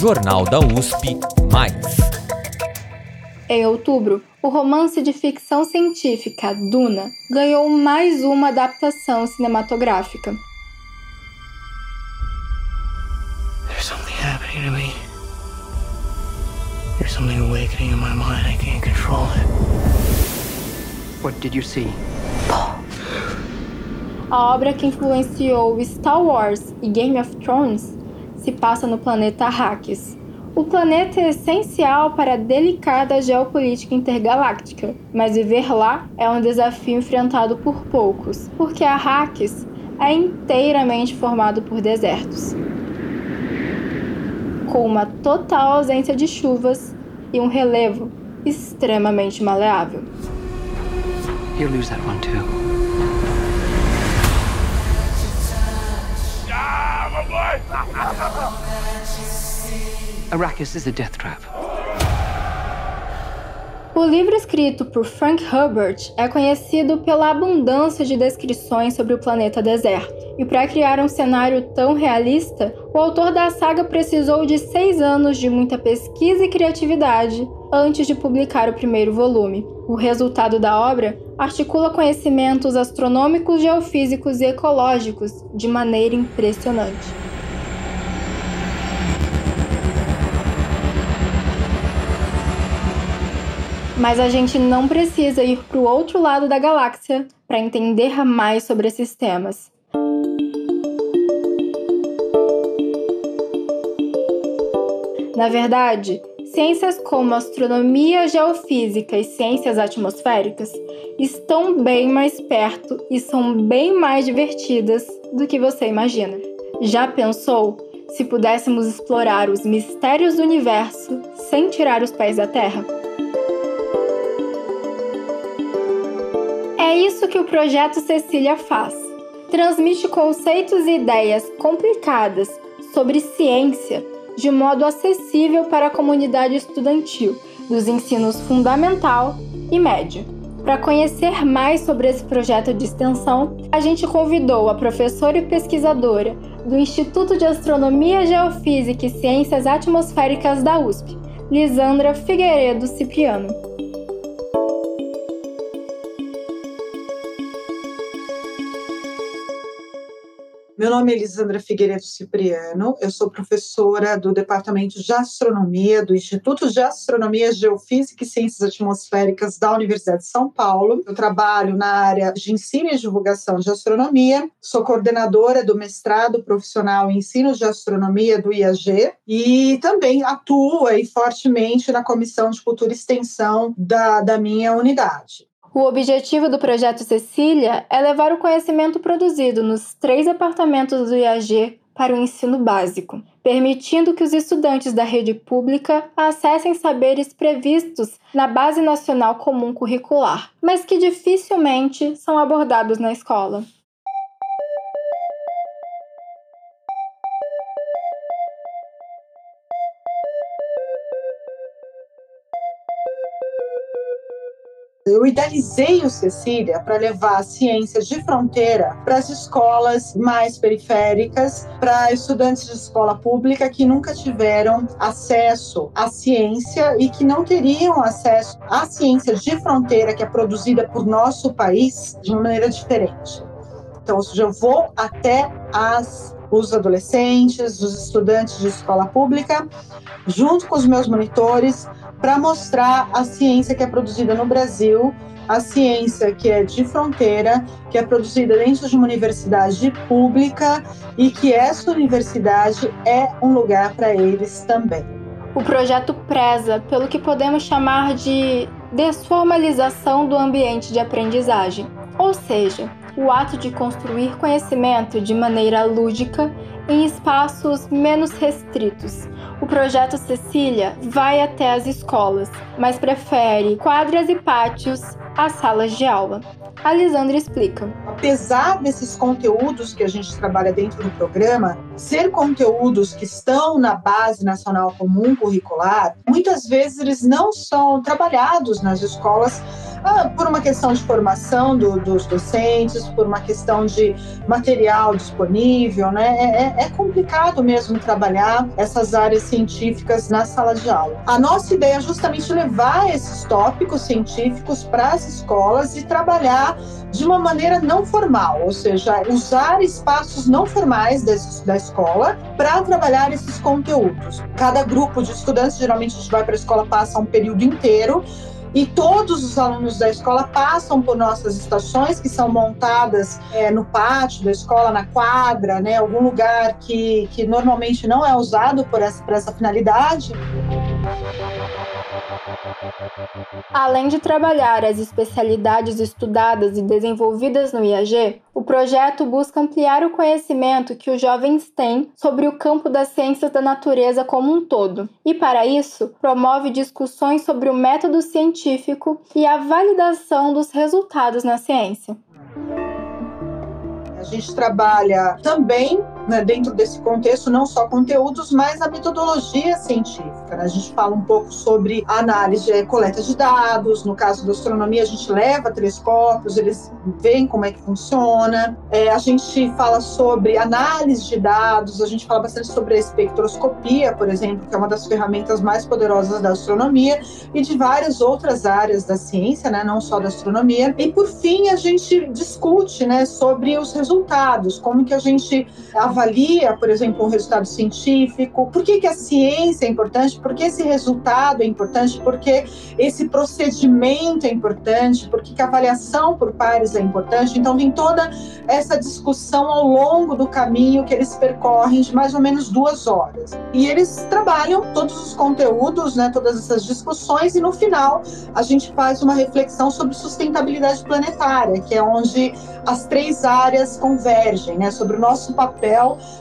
Jornal da USP Mais. Em outubro, o romance de ficção científica Duna ganhou mais uma adaptação cinematográfica. There's something happening to me. There's something awakening in my mind. I can't control it. What did you see? A obra que influenciou Star Wars e Game of Thrones se passa no planeta Arrakis. O planeta é essencial para a delicada geopolítica intergaláctica, mas viver lá é um desafio enfrentado por poucos, porque Arrakis é inteiramente formado por desertos. Com uma total ausência de chuvas e um relevo extremamente maleável. You lose that one too. Arrakis is a death trap. O livro escrito por Frank Herbert é conhecido pela abundância de descrições sobre o planeta deserto. E para criar um cenário tão realista, o autor da saga precisou de seis anos de muita pesquisa e criatividade antes de publicar o primeiro volume. O resultado da obra articula conhecimentos astronômicos, geofísicos e ecológicos de maneira impressionante. Mas a gente não precisa ir para o outro lado da galáxia para entender mais sobre esses temas. Na verdade, ciências como astronomia, geofísica e ciências atmosféricas estão bem mais perto e são bem mais divertidas do que você imagina. Já pensou se pudéssemos explorar os mistérios do universo sem tirar os pés da Terra? É isso que o projeto Cecília faz. Transmite conceitos e ideias complicadas sobre ciência de modo acessível para a comunidade estudantil dos ensinos fundamental e médio. Para conhecer mais sobre esse projeto de extensão, a gente convidou a professora e pesquisadora do Instituto de Astronomia, Geofísica e Ciências Atmosféricas da USP, Lisandra Figueiredo Cipriano. Meu nome é Elisandra Figueiredo Cipriano, eu sou professora do Departamento de Astronomia do Instituto de Astronomia, Geofísica e Ciências Atmosféricas da Universidade de São Paulo. Eu trabalho na área de ensino e divulgação de astronomia, sou coordenadora do mestrado profissional em ensino de astronomia do IAG e também atuo aí fortemente na Comissão de Cultura e Extensão da, da minha unidade. O objetivo do projeto Cecília é levar o conhecimento produzido nos três departamentos do IAG para o ensino básico, permitindo que os estudantes da rede pública acessem saberes previstos na Base Nacional Comum Curricular, mas que dificilmente são abordados na escola. Eu idealizei o Cecília para levar a ciência de fronteira para as escolas mais periféricas, para estudantes de escola pública que nunca tiveram acesso à ciência e que não teriam acesso à ciência de fronteira que é produzida por nosso país de uma maneira diferente. Então, ou seja, eu vou até as os adolescentes, os estudantes de escola pública, junto com os meus monitores, para mostrar a ciência que é produzida no Brasil, a ciência que é de fronteira, que é produzida dentro de uma universidade pública e que essa universidade é um lugar para eles também. O projeto preza pelo que podemos chamar de desformalização do ambiente de aprendizagem, ou seja, o ato de construir conhecimento de maneira lúdica em espaços menos restritos. O projeto Cecília vai até as escolas, mas prefere quadras e pátios às salas de aula. A Lisandra explica. Apesar desses conteúdos que a gente trabalha dentro do programa ser conteúdos que estão na base nacional comum curricular, muitas vezes eles não são trabalhados nas escolas ah, por uma questão de formação do, dos docentes, por uma questão de material disponível, né? É, é, é complicado mesmo trabalhar essas áreas científicas na sala de aula. A nossa ideia é justamente levar esses tópicos científicos para as escolas e trabalhar de uma maneira não formal, ou seja, usar espaços não formais da escola para trabalhar esses conteúdos. Cada grupo de estudantes, geralmente a gente vai para a escola, passa um período inteiro e todos os alunos da escola passam por nossas estações que são montadas é, no pátio da escola, na quadra, né, algum lugar que, que normalmente não é usado por essa, por essa finalidade. Além de trabalhar as especialidades estudadas e desenvolvidas no IAG, o projeto busca ampliar o conhecimento que os jovens têm sobre o campo das ciências da natureza como um todo, e para isso promove discussões sobre o método científico e a validação dos resultados na ciência. A gente trabalha também né, dentro desse contexto, não só conteúdos, mas a metodologia científica. Né? A gente fala um pouco sobre análise, é, coleta de dados. No caso da astronomia, a gente leva telescópios, eles veem como é que funciona. É, a gente fala sobre análise de dados, a gente fala bastante sobre a espectroscopia, por exemplo, que é uma das ferramentas mais poderosas da astronomia e de várias outras áreas da ciência, né, não só da astronomia. E por fim, a gente discute né, sobre os resultados, como que a gente avalia avalia, por exemplo, um resultado científico, por que, que a ciência é importante, por que esse resultado é importante, por que esse procedimento é importante, por que, que a avaliação por pares é importante. Então, tem toda essa discussão ao longo do caminho que eles percorrem de mais ou menos duas horas. E eles trabalham todos os conteúdos, né, todas essas discussões, e no final a gente faz uma reflexão sobre sustentabilidade planetária, que é onde as três áreas convergem, né, sobre o nosso papel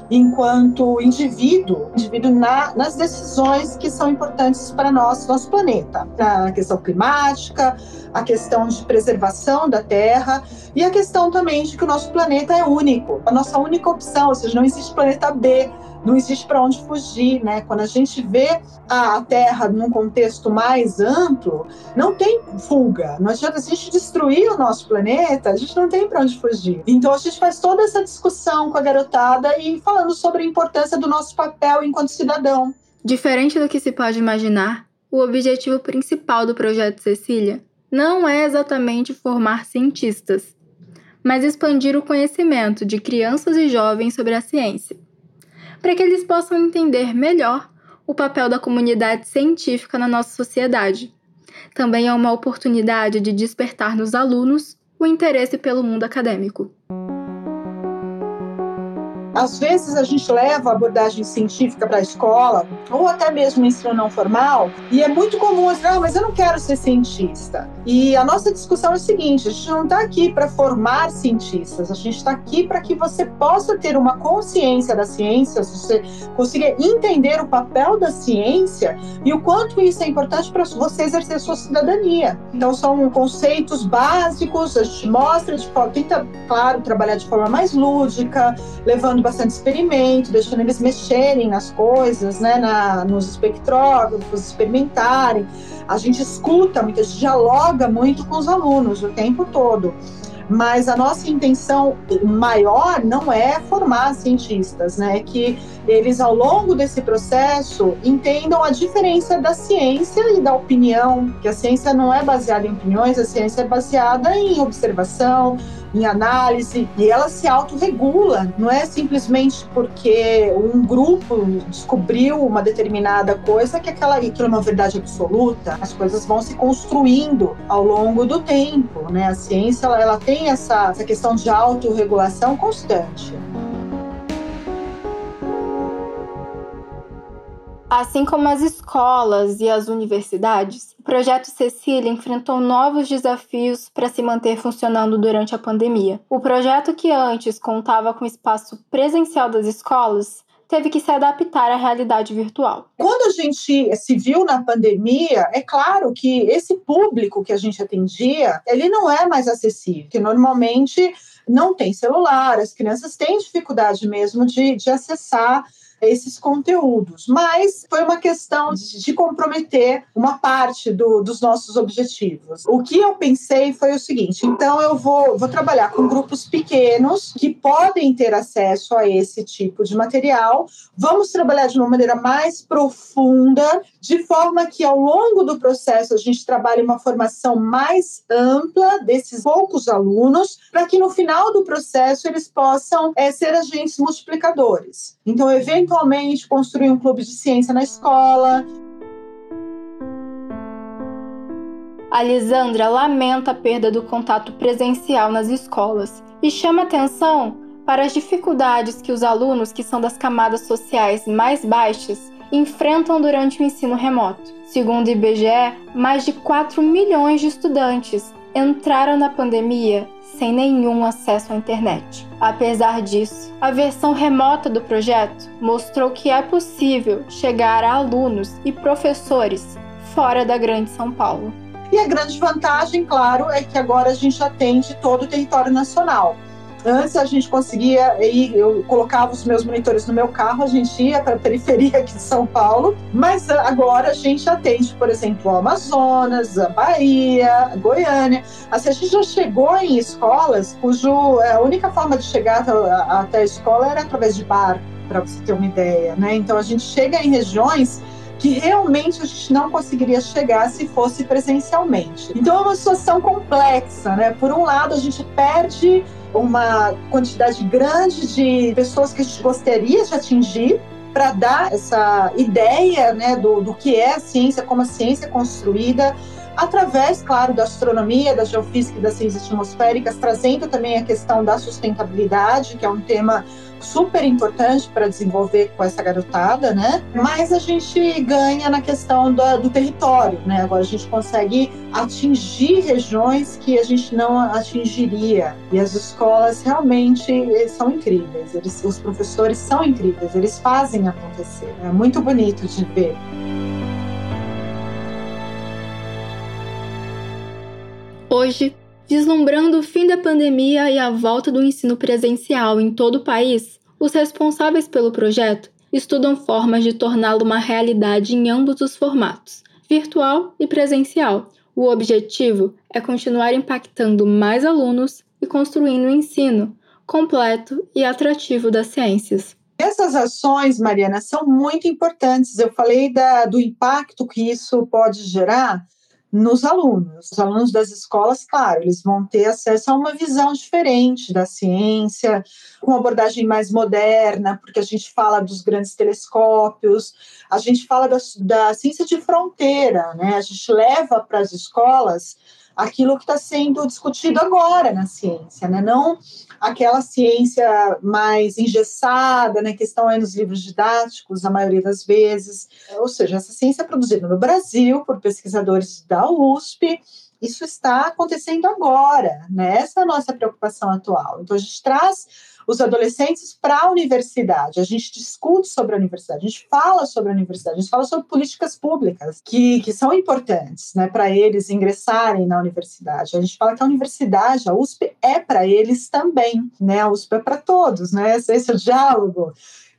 enquanto indivíduo, indivíduo na, nas decisões que são importantes para nós, nosso planeta. A questão climática, a questão de preservação da Terra e a questão também de que o nosso planeta é único, a nossa única opção, ou seja, não existe planeta B não existe para onde fugir, né? Quando a gente vê a Terra num contexto mais amplo, não tem fuga. Não adianta a gente destruir o nosso planeta, a gente não tem para onde fugir. Então a gente faz toda essa discussão com a garotada e falando sobre a importância do nosso papel enquanto cidadão. Diferente do que se pode imaginar, o objetivo principal do projeto Cecília não é exatamente formar cientistas, mas expandir o conhecimento de crianças e jovens sobre a ciência para que eles possam entender melhor o papel da comunidade científica na nossa sociedade. Também é uma oportunidade de despertar nos alunos o interesse pelo mundo acadêmico. Às vezes a gente leva a abordagem científica para a escola, ou até mesmo ensino não formal, e é muito comum dizer, ah, mas eu não quero ser cientista. E a nossa discussão é a seguinte: a gente não está aqui para formar cientistas, a gente está aqui para que você possa ter uma consciência da ciência, você consiga entender o papel da ciência e o quanto isso é importante para você exercer sua cidadania. Então, são conceitos básicos, a gente mostra, de tenta, claro, trabalhar de forma mais lúdica, levando bastante experimento, deixando eles mexerem nas coisas, né, na, nos espectrógrafos, experimentarem. A gente escuta muito, a gente dialoga muito com os alunos o tempo todo. Mas a nossa intenção maior não é formar cientistas, né? É que eles, ao longo desse processo, entendam a diferença da ciência e da opinião, que a ciência não é baseada em opiniões, a ciência é baseada em observação, em análise, e ela se autorregula, não é simplesmente porque um grupo descobriu uma determinada coisa que aquela, é uma verdade absoluta. As coisas vão se construindo ao longo do tempo, né? A ciência ela, ela tem essa, essa questão de autorregulação constante. Assim como as escolas e as universidades, o projeto Cecília enfrentou novos desafios para se manter funcionando durante a pandemia. O projeto, que antes contava com espaço presencial das escolas, teve que se adaptar à realidade virtual. Quando a gente se viu na pandemia, é claro que esse público que a gente atendia, ele não é mais acessível, que normalmente não tem celular, as crianças têm dificuldade mesmo de, de acessar esses conteúdos. Mas foi uma questão de, comprometer uma parte do, dos nossos objetivos. O que eu pensei foi o seguinte: então eu vou, vou trabalhar com grupos pequenos que podem ter acesso a esse tipo de material. Vamos trabalhar de uma maneira mais profunda, de forma que ao longo do processo a gente trabalhe uma formação mais ampla desses poucos alunos, para que no final do processo eles possam é, ser agentes multiplicadores. Então, eventualmente, construir um clube de ciência na escola. A Lisandra lamenta a perda do contato presencial nas escolas e chama atenção para as dificuldades que os alunos que são das camadas sociais mais baixas enfrentam durante o ensino remoto. Segundo o IBGE, mais de 4 milhões de estudantes entraram na pandemia sem nenhum acesso à internet. Apesar disso, a versão remota do projeto mostrou que é possível chegar a alunos e professores fora da Grande São Paulo. E a grande vantagem, claro, é que agora a gente atende todo o território nacional. Antes a gente conseguia ir, eu colocava os meus monitores no meu carro, a gente ia para a periferia aqui de São Paulo, mas agora a gente atende, por exemplo, o Amazonas, a Bahia, a Goiânia. Assim, a gente já chegou em escolas cujo é, a única forma de chegar até a escola era através de barco, para você ter uma ideia, né? Então a gente chega em regiões que realmente a gente não conseguiria chegar se fosse presencialmente. Então é uma situação complexa, né? Por um lado, a gente perde uma quantidade grande de pessoas que a gente gostaria de atingir para dar essa ideia né, do, do que é a ciência, como a ciência é construída, através, claro, da astronomia, da geofísica e das ciências atmosféricas, trazendo também a questão da sustentabilidade, que é um tema super importante para desenvolver com essa garotada, né? Mas a gente ganha na questão do, do, território, né? Agora a gente consegue atingir regiões que a gente não atingiria. E as escolas realmente são incríveis. Eles, os professores são incríveis. Eles fazem acontecer. É muito bonito de ver. Hoje, vislumbrando o fim da pandemia e a volta do ensino presencial em todo o país, os responsáveis pelo projeto estudam formas de torná-lo uma realidade em ambos os formatos, virtual e presencial. O objetivo é continuar impactando mais alunos e construindo um ensino completo e atrativo das ciências. Essas ações, Mariana, são muito importantes. Eu falei da, do impacto que isso pode gerar nos alunos. Os alunos das escolas, claro, eles vão ter acesso a uma visão diferente da ciência, com uma abordagem mais moderna, porque a gente fala dos grandes telescópios, a gente fala da, da ciência de fronteira, né? A gente leva para as escolas aquilo que está sendo discutido agora na ciência, né? Não aquela ciência mais engessada, né, que estão aí nos livros didáticos, a maioria das vezes. Ou seja, essa ciência é produzida no Brasil por pesquisadores da USP, isso está acontecendo agora, né? Essa é a nossa preocupação atual. Então, a gente traz os adolescentes para a universidade. A gente discute sobre a universidade, a gente fala sobre a universidade, a gente fala sobre políticas públicas que, que são importantes né, para eles ingressarem na universidade. A gente fala que a universidade, a USP, é para eles também, né? A USP é para todos, né? Esse é o diálogo.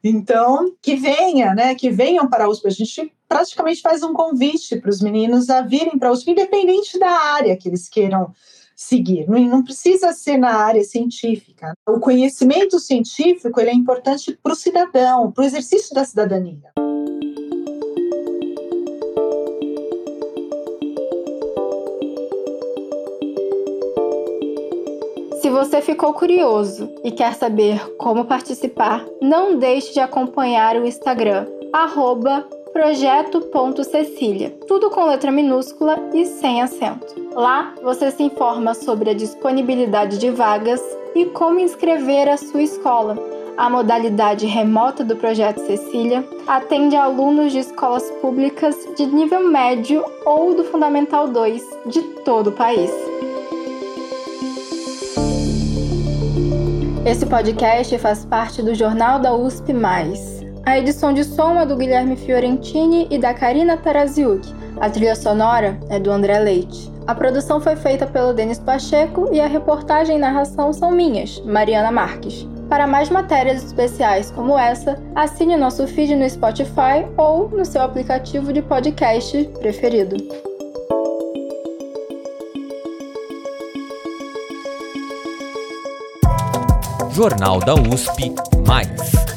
Então, que venha, né? Que venham para a USP. A gente praticamente faz um convite para os meninos a virem para a USP, independente da área que eles queiram seguir. Não, não precisa ser na área científica. O conhecimento científico ele é importante para o cidadão, para o exercício da cidadania. Se você ficou curioso e quer saber como participar, não deixe de acompanhar o Instagram, arroba projeto.cecília, tudo com letra minúscula e sem acento. Lá você se informa sobre a disponibilidade de vagas e como inscrever a sua escola. A modalidade remota do Projeto Cecília atende alunos de escolas públicas de nível médio ou do Fundamental 2 de todo o país. Esse podcast faz parte do Jornal da USP. A edição de som é do Guilherme Fiorentini e da Karina Taraziuk. A trilha sonora é do André Leite. A produção foi feita pelo Denis Pacheco e a reportagem e narração são minhas, Mariana Marques. Para mais matérias especiais como essa, assine nosso feed no Spotify ou no seu aplicativo de podcast preferido. Jornal da USP, mais.